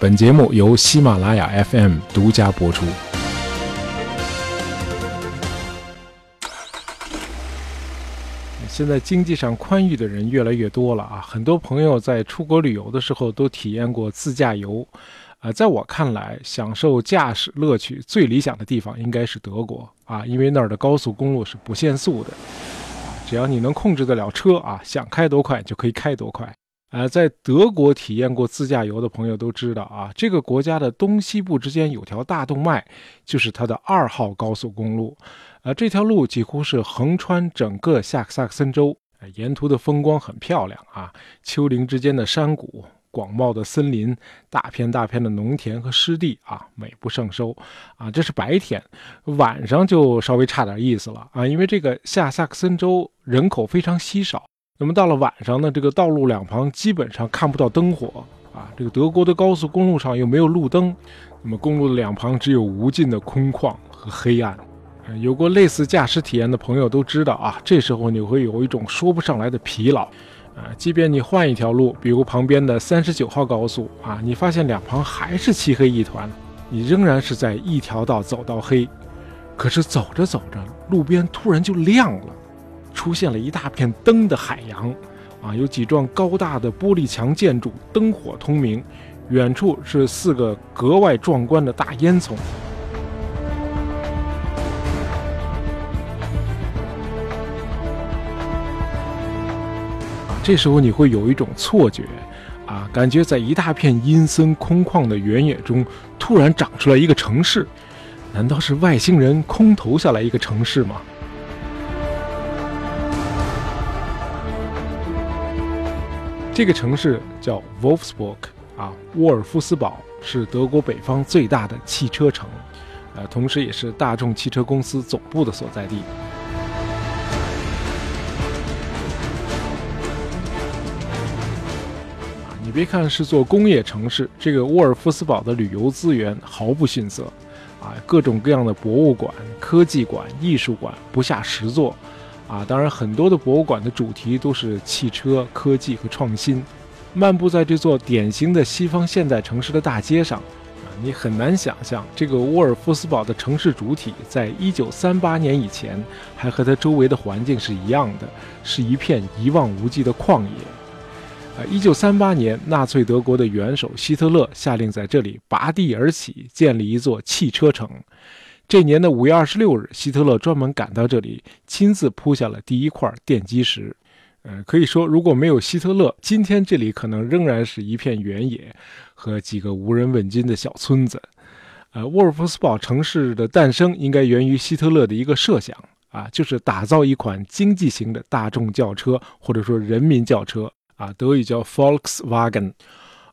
本节目由喜马拉雅 FM 独家播出。现在经济上宽裕的人越来越多了啊，很多朋友在出国旅游的时候都体验过自驾游。啊，在我看来，享受驾驶乐趣最理想的地方应该是德国啊，因为那儿的高速公路是不限速的，只要你能控制得了车啊，想开多快就可以开多快。呃，在德国体验过自驾游的朋友都知道啊，这个国家的东西部之间有条大动脉，就是它的二号高速公路。呃，这条路几乎是横穿整个下萨克森州，沿途的风光很漂亮啊，丘陵之间的山谷、广袤的森林、大片大片的农田和湿地啊，美不胜收啊。这是白天，晚上就稍微差点意思了啊，因为这个下萨克森州人口非常稀少。那么到了晚上呢，这个道路两旁基本上看不到灯火啊。这个德国的高速公路上又没有路灯，那么公路的两旁只有无尽的空旷和黑暗。有过类似驾驶体验的朋友都知道啊，这时候你会有一种说不上来的疲劳啊。即便你换一条路，比如旁边的三十九号高速啊，你发现两旁还是漆黑一团，你仍然是在一条道走到黑。可是走着走着，路边突然就亮了。出现了一大片灯的海洋，啊，有几幢高大的玻璃墙建筑，灯火通明。远处是四个格外壮观的大烟囱。这时候你会有一种错觉，啊，感觉在一大片阴森空旷的原野中，突然长出来一个城市。难道是外星人空投下来一个城市吗？这个城市叫 Wolfsburg 啊，沃尔夫斯堡是德国北方最大的汽车城，呃，同时也是大众汽车公司总部的所在地。啊，你别看是座工业城市，这个沃尔夫斯堡的旅游资源毫不逊色，啊，各种各样的博物馆、科技馆、艺术馆不下十座。啊，当然，很多的博物馆的主题都是汽车、科技和创新。漫步在这座典型的西方现代城市的大街上，啊，你很难想象这个沃尔夫斯堡的城市主体在1938年以前还和它周围的环境是一样的，是一片一望无际的旷野。啊，1938年，纳粹德国的元首希特勒下令在这里拔地而起，建立一座汽车城。这年的五月二十六日，希特勒专门赶到这里，亲自铺下了第一块奠基石。呃，可以说，如果没有希特勒，今天这里可能仍然是一片原野和几个无人问津的小村子。呃，沃尔夫斯堡城市的诞生应该源于希特勒的一个设想啊，就是打造一款经济型的大众轿车，或者说人民轿车啊，德语叫 Volkswagen，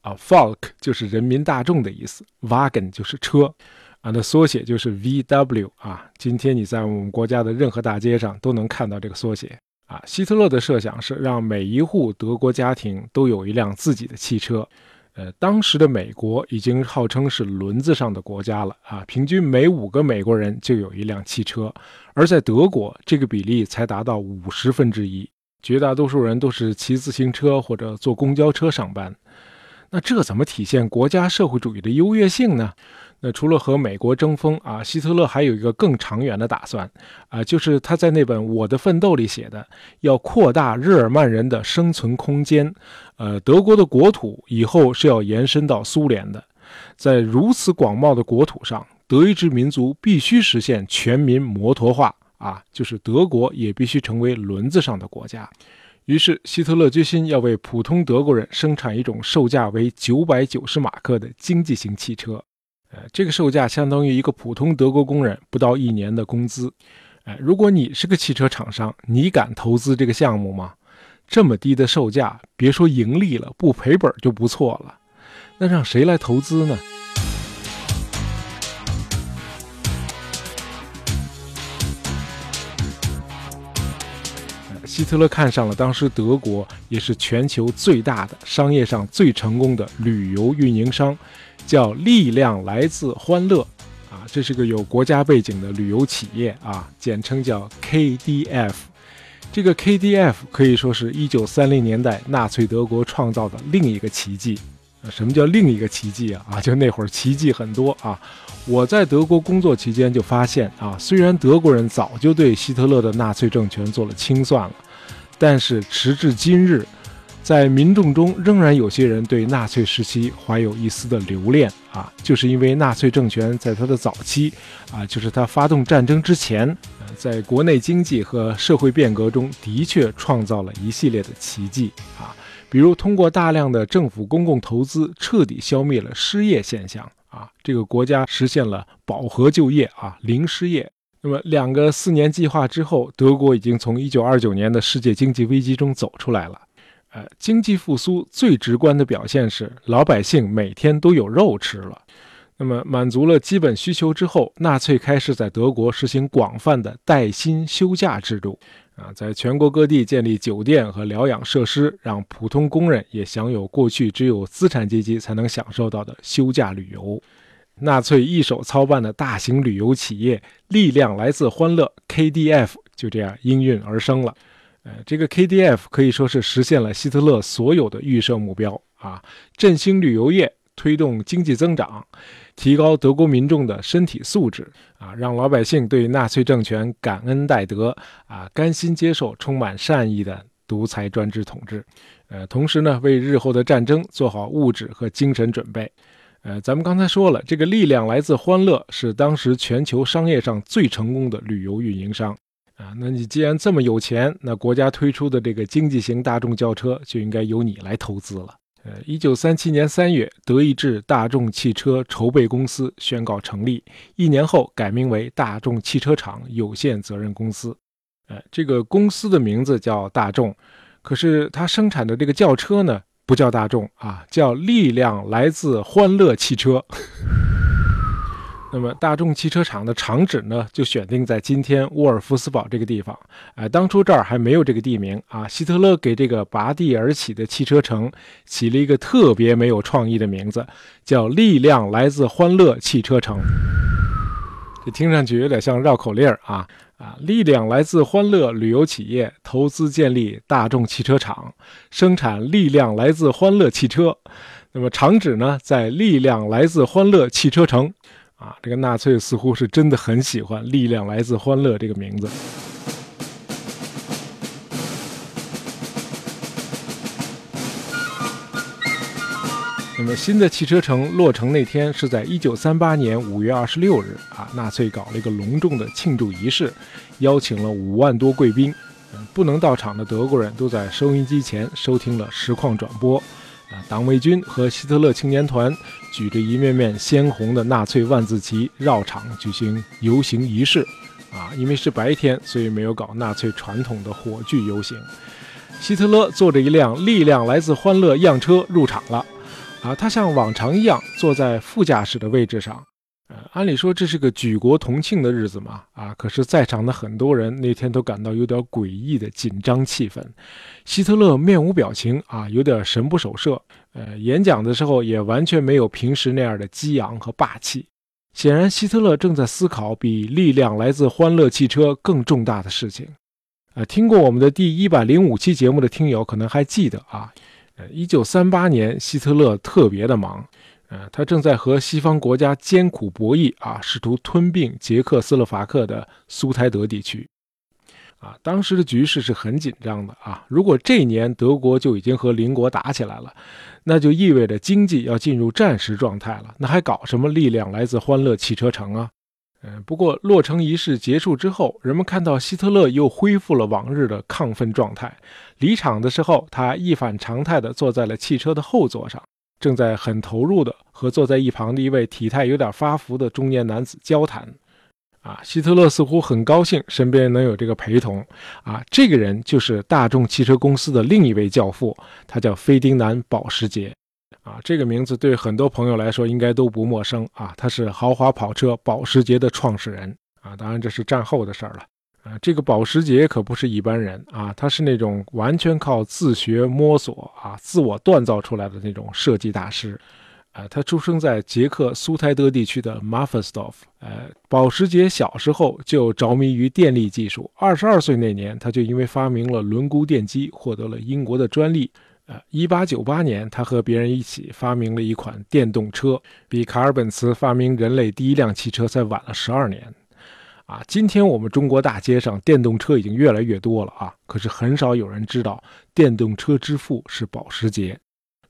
啊，Volk 就是人民大众的意思，Wagen 就是车。啊，那缩写就是 VW 啊。今天你在我们国家的任何大街上都能看到这个缩写啊。希特勒的设想是让每一户德国家庭都有一辆自己的汽车。呃，当时的美国已经号称是轮子上的国家了啊，平均每五个美国人就有一辆汽车，而在德国这个比例才达到五十分之一，绝大多数人都是骑自行车或者坐公交车上班。那这怎么体现国家社会主义的优越性呢？那除了和美国争锋啊，希特勒还有一个更长远的打算啊，就是他在那本《我的奋斗》里写的，要扩大日耳曼人的生存空间。呃，德国的国土以后是要延伸到苏联的，在如此广袤的国土上，德意志民族必须实现全民摩托化啊，就是德国也必须成为轮子上的国家。于是，希特勒决心要为普通德国人生产一种售价为九百九十马克的经济型汽车。呃，这个售价相当于一个普通德国工人不到一年的工资。哎，如果你是个汽车厂商，你敢投资这个项目吗？这么低的售价，别说盈利了，不赔本就不错了。那让谁来投资呢？希特勒看上了当时德国也是全球最大的、商业上最成功的旅游运营商。叫力量来自欢乐，啊，这是个有国家背景的旅游企业啊，简称叫 KDF。这个 KDF 可以说是一九三零年代纳粹德国创造的另一个奇迹。什么叫另一个奇迹啊？啊，就那会儿奇迹很多啊。我在德国工作期间就发现啊，虽然德国人早就对希特勒的纳粹政权做了清算了，但是时至今日，在民众中仍然有些人对纳粹时期怀有一丝的留恋啊，就是因为纳粹政权在他的早期啊，就是他发动战争之前，在国内经济和社会变革中的确创造了一系列的奇迹啊，比如通过大量的政府公共投资，彻底消灭了失业现象。啊，这个国家实现了饱和就业啊，零失业。那么两个四年计划之后，德国已经从1929年的世界经济危机中走出来了。呃，经济复苏最直观的表现是老百姓每天都有肉吃了。那么满足了基本需求之后，纳粹开始在德国实行广泛的带薪休假制度。啊，在全国各地建立酒店和疗养设施，让普通工人也享有过去只有资产阶级才能享受到的休假旅游。纳粹一手操办的大型旅游企业“力量来自欢乐 ”（KDF） 就这样应运而生了。呃，这个 KDF 可以说是实现了希特勒所有的预设目标啊，振兴旅游业，推动经济增长。提高德国民众的身体素质啊，让老百姓对纳粹政权感恩戴德啊，甘心接受充满善意的独裁专制统治。呃，同时呢，为日后的战争做好物质和精神准备。呃，咱们刚才说了，这个力量来自欢乐，是当时全球商业上最成功的旅游运营商啊。那你既然这么有钱，那国家推出的这个经济型大众轿车就应该由你来投资了。呃，一九三七年三月，德意志大众汽车筹备公司宣告成立，一年后改名为大众汽车厂有限责任公司。呃，这个公司的名字叫大众，可是它生产的这个轿车呢，不叫大众啊，叫力量来自欢乐汽车。那么，大众汽车厂的厂址呢，就选定在今天沃尔夫斯堡这个地方。哎，当初这儿还没有这个地名啊。希特勒给这个拔地而起的汽车城起了一个特别没有创意的名字，叫“力量来自欢乐汽车城”。这听上去有点像绕口令啊啊！力量来自欢乐旅游企业投资建立大众汽车厂，生产力量来自欢乐汽车。那么厂址呢，在力量来自欢乐汽车城。啊，这个纳粹似乎是真的很喜欢“力量来自欢乐”这个名字。那么，新的汽车城落成那天是在一九三八年五月二十六日啊，纳粹搞了一个隆重的庆祝仪式，邀请了五万多贵宾。嗯，不能到场的德国人都在收音机前收听了实况转播。啊，党卫军和希特勒青年团举着一面面鲜红的纳粹万字旗绕场举行游行仪式。啊，因为是白天，所以没有搞纳粹传统的火炬游行。希特勒坐着一辆力量来自欢乐样车入场了。啊，他像往常一样坐在副驾驶的位置上。呃，按理说这是个举国同庆的日子嘛，啊，可是，在场的很多人那天都感到有点诡异的紧张气氛。希特勒面无表情，啊，有点神不守舍。呃，演讲的时候也完全没有平时那样的激昂和霸气。显然，希特勒正在思考比力量来自欢乐汽车更重大的事情。呃，听过我们的第一百零五期节目的听友可能还记得啊，呃，一九三八年，希特勒特别的忙。呃，他正在和西方国家艰苦博弈啊，试图吞并捷克斯洛伐克的苏台德地区，啊，当时的局势是很紧张的啊。如果这一年德国就已经和邻国打起来了，那就意味着经济要进入战时状态了。那还搞什么力量来自欢乐汽车城啊？嗯，不过落成仪式结束之后，人们看到希特勒又恢复了往日的亢奋状态。离场的时候，他一反常态地坐在了汽车的后座上。正在很投入地和坐在一旁的一位体态有点发福的中年男子交谈，啊，希特勒似乎很高兴身边能有这个陪同，啊，这个人就是大众汽车公司的另一位教父，他叫菲丁南·保时捷，啊，这个名字对很多朋友来说应该都不陌生啊，他是豪华跑车保时捷的创始人，啊，当然这是战后的事儿了。啊，这个保时捷可不是一般人啊，他是那种完全靠自学摸索啊、自我锻造出来的那种设计大师。啊，他出生在捷克苏台德地区的马夫斯多夫。呃，保时捷小时候就着迷于电力技术，二十二岁那年，他就因为发明了轮毂电机获得了英国的专利。呃，一八九八年，他和别人一起发明了一款电动车，比卡尔本茨发明人类第一辆汽车才晚了十二年。啊，今天我们中国大街上电动车已经越来越多了啊，可是很少有人知道电动车之父是保时捷。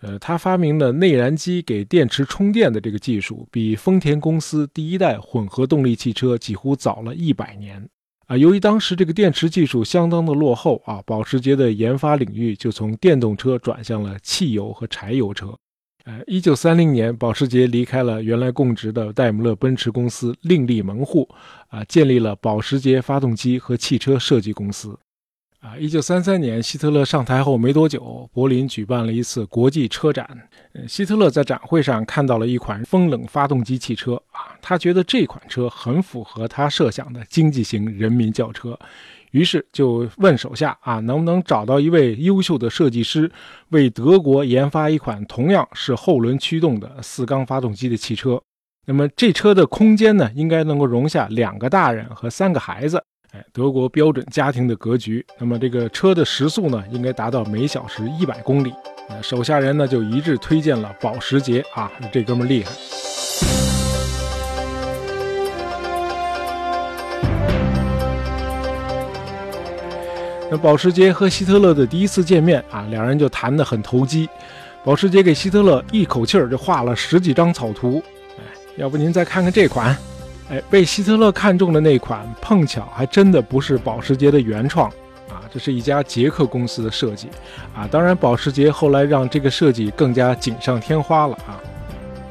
呃，他发明的内燃机给电池充电的这个技术，比丰田公司第一代混合动力汽车几乎早了一百年。啊，由于当时这个电池技术相当的落后啊，保时捷的研发领域就从电动车转向了汽油和柴油车。呃，一九三零年，保时捷离开了原来供职的戴姆勒奔驰公司，另立门户，啊，建立了保时捷发动机和汽车设计公司。啊，一九三三年，希特勒上台后没多久，柏林举办了一次国际车展。希特勒在展会上看到了一款风冷发动机汽车，啊，他觉得这款车很符合他设想的经济型人民轿车，于是就问手下啊，能不能找到一位优秀的设计师，为德国研发一款同样是后轮驱动的四缸发动机的汽车。那么这车的空间呢，应该能够容下两个大人和三个孩子。德国标准家庭的格局，那么这个车的时速呢，应该达到每小时一百公里。手下人呢就一致推荐了保时捷啊，这哥们厉害。那保时捷和希特勒的第一次见面啊，两人就谈得很投机。保时捷给希特勒一口气儿就画了十几张草图，哎，要不您再看看这款。哎，被希特勒看中的那款，碰巧还真的不是保时捷的原创啊，这是一家捷克公司的设计啊。当然，保时捷后来让这个设计更加锦上添花了啊。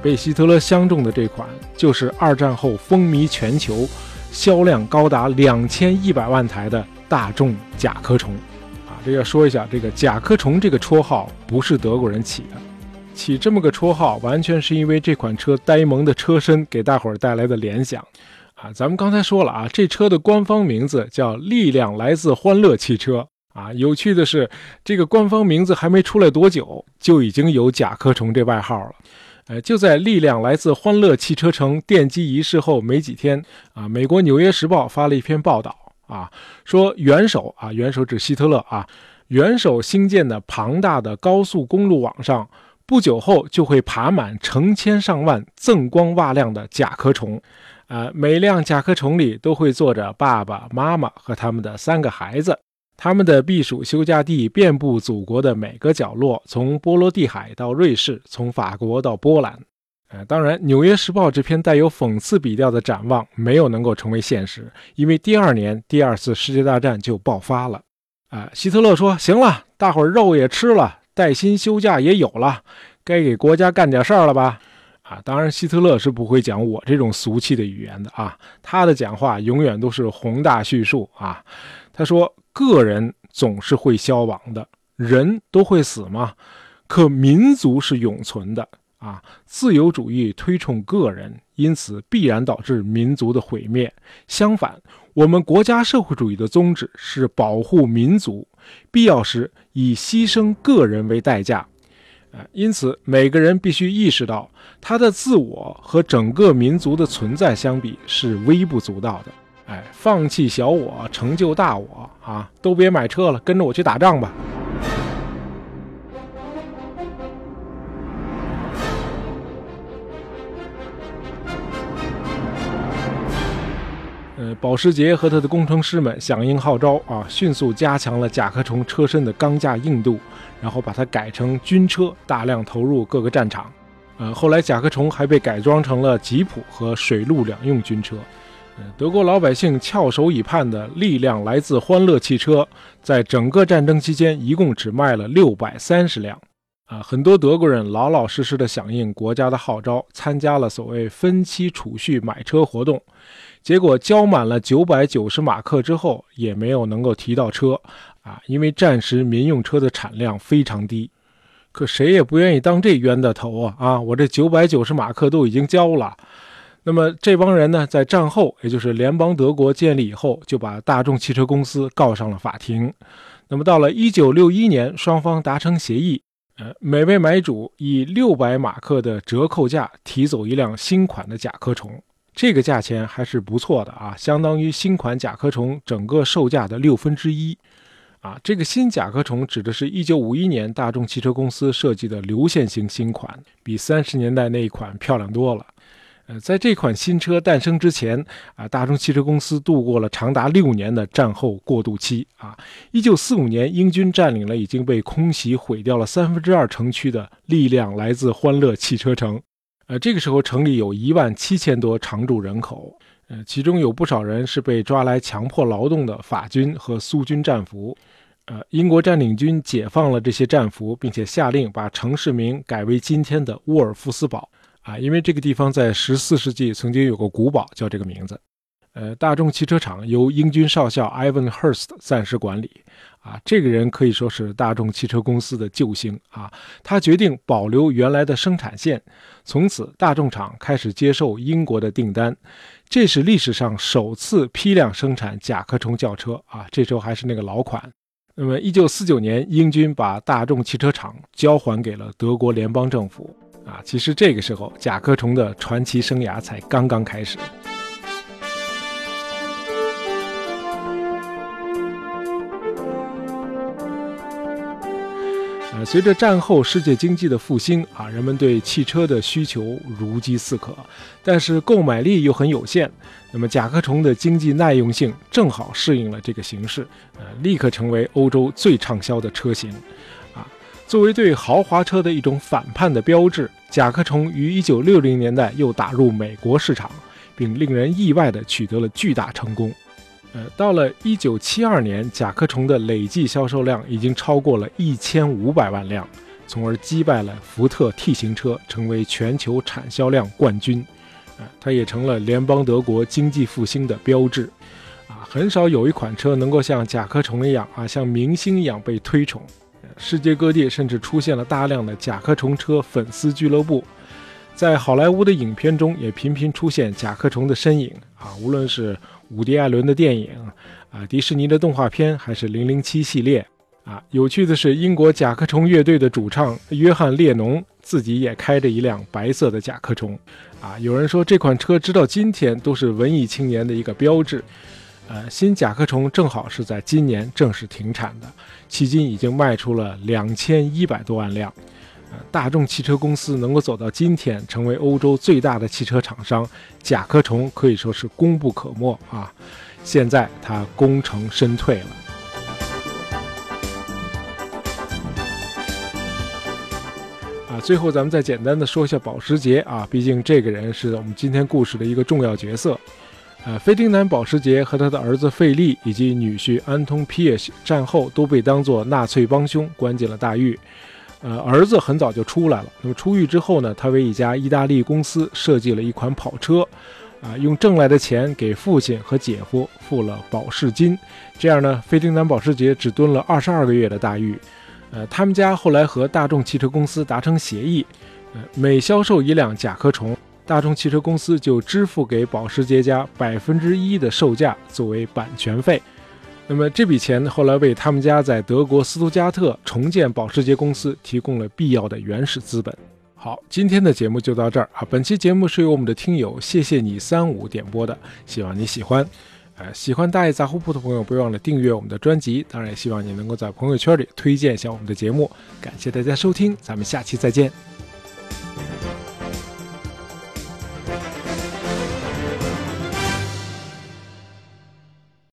被希特勒相中的这款，就是二战后风靡全球、销量高达两千一百万台的大众甲壳虫啊。这要说一下，这个甲壳虫这个绰号不是德国人起的。起这么个绰号，完全是因为这款车呆萌的车身给大伙儿带来的联想，啊，咱们刚才说了啊，这车的官方名字叫“力量来自欢乐汽车”，啊，有趣的是，这个官方名字还没出来多久，就已经有“甲壳虫”这外号了，呃，就在“力量来自欢乐汽车城”奠基仪式后没几天，啊，美国《纽约时报》发了一篇报道，啊，说元首啊，元首指希特勒啊，元首新建的庞大的高速公路网上。不久后就会爬满成千上万锃光瓦亮的甲壳虫，啊，每辆甲壳虫里都会坐着爸爸妈妈和他们的三个孩子，他们的避暑休假地遍布祖国的每个角落，从波罗的海到瑞士，从法国到波兰。呃，当然，《纽约时报》这篇带有讽刺笔调的展望没有能够成为现实，因为第二年第二次世界大战就爆发了。啊，希特勒说：“行了，大伙儿肉也吃了。”带薪休假也有了，该给国家干点事儿了吧？啊，当然，希特勒是不会讲我这种俗气的语言的啊，他的讲话永远都是宏大叙述啊。他说：“个人总是会消亡的，人都会死吗？可民族是永存的啊！自由主义推崇个人，因此必然导致民族的毁灭。相反。”我们国家社会主义的宗旨是保护民族，必要时以牺牲个人为代价。呃，因此每个人必须意识到，他的自我和整个民族的存在相比是微不足道的。哎，放弃小我，成就大我啊！都别买车了，跟着我去打仗吧。保时捷和他的工程师们响应号召啊，迅速加强了甲壳虫车身的钢架硬度，然后把它改成军车，大量投入各个战场。呃，后来甲壳虫还被改装成了吉普和水陆两用军车。呃，德国老百姓翘首以盼的力量来自欢乐汽车，在整个战争期间一共只卖了六百三十辆。啊，很多德国人老老实实的响应国家的号召，参加了所谓分期储蓄买车活动。结果交满了九百九十马克之后，也没有能够提到车，啊，因为战时民用车的产量非常低。可谁也不愿意当这冤大头啊！啊，我这九百九十马克都已经交了。那么这帮人呢，在战后，也就是联邦德国建立以后，就把大众汽车公司告上了法庭。那么到了一九六一年，双方达成协议，呃，每位买主以六百马克的折扣价提走一辆新款的甲壳虫。这个价钱还是不错的啊，相当于新款甲壳虫整个售价的六分之一，啊，这个新甲壳虫指的是一九五一年大众汽车公司设计的流线型新款，比三十年代那一款漂亮多了。呃，在这款新车诞生之前啊，大众汽车公司度过了长达六年的战后过渡期啊。一九四五年，英军占领了已经被空袭毁掉了三分之二城区的力量来自欢乐汽车城。呃，这个时候城里有一万七千多常住人口，呃，其中有不少人是被抓来强迫劳动的法军和苏军战俘。呃，英国占领军解放了这些战俘，并且下令把城市名改为今天的沃尔夫斯堡。啊，因为这个地方在十四世纪曾经有个古堡叫这个名字。呃，大众汽车厂由英军少校 Ivan Hurst 暂时管理。啊，这个人可以说是大众汽车公司的救星啊。他决定保留原来的生产线，从此大众厂开始接受英国的订单。这是历史上首次批量生产甲壳虫轿车啊，这时候还是那个老款。那么，一九四九年，英军把大众汽车厂交还给了德国联邦政府。啊，其实这个时候，甲壳虫的传奇生涯才刚刚开始。随着战后世界经济的复兴啊，人们对汽车的需求如饥似渴，但是购买力又很有限。那么，甲壳虫的经济耐用性正好适应了这个形势，呃，立刻成为欧洲最畅销的车型。啊，作为对豪华车的一种反叛的标志，甲壳虫于1960年代又打入美国市场，并令人意外地取得了巨大成功。呃，到了一九七二年，甲壳虫的累计销售量已经超过了一千五百万辆，从而击败了福特 T 型车，成为全球产销量冠军。呃，它也成了联邦德国经济复兴的标志。啊，很少有一款车能够像甲壳虫一样啊，像明星一样被推崇。世界各地甚至出现了大量的甲壳虫车粉丝俱乐部，在好莱坞的影片中也频频出现甲壳虫的身影。啊，无论是伍迪·艾伦的电影，啊，迪士尼的动画片，还是《零零七》系列，啊，有趣的是，英国甲壳虫乐队的主唱约翰·列侬自己也开着一辆白色的甲壳虫，啊，有人说这款车直到今天都是文艺青年的一个标志，呃，新甲壳虫正好是在今年正式停产的，迄今已经卖出了两千一百多万辆。大众汽车公司能够走到今天，成为欧洲最大的汽车厂商，甲壳虫可以说是功不可没啊！现在它功成身退了。啊，最后咱们再简单的说一下保时捷啊，毕竟这个人是我们今天故事的一个重要角色。呃，费丁南保时捷和他的儿子费利以及女婿安通皮耶战后都被当作纳粹帮凶关进了大狱。呃，儿子很早就出来了。那么出狱之后呢，他为一家意大利公司设计了一款跑车，啊，用挣来的钱给父亲和姐夫付了保释金。这样呢，费丁南保时捷只蹲了二十二个月的大狱。呃，他们家后来和大众汽车公司达成协议，呃，每销售一辆甲壳虫，大众汽车公司就支付给保时捷家百分之一的售价作为版权费。那么这笔钱后来为他们家在德国斯图加特重建保时捷公司提供了必要的原始资本。好，今天的节目就到这儿啊。本期节目是由我们的听友谢谢你三五点播的，希望你喜欢。呃，喜欢大爷杂货铺的朋友，别忘了订阅我们的专辑。当然，也希望你能够在朋友圈里推荐一下我们的节目。感谢大家收听，咱们下期再见。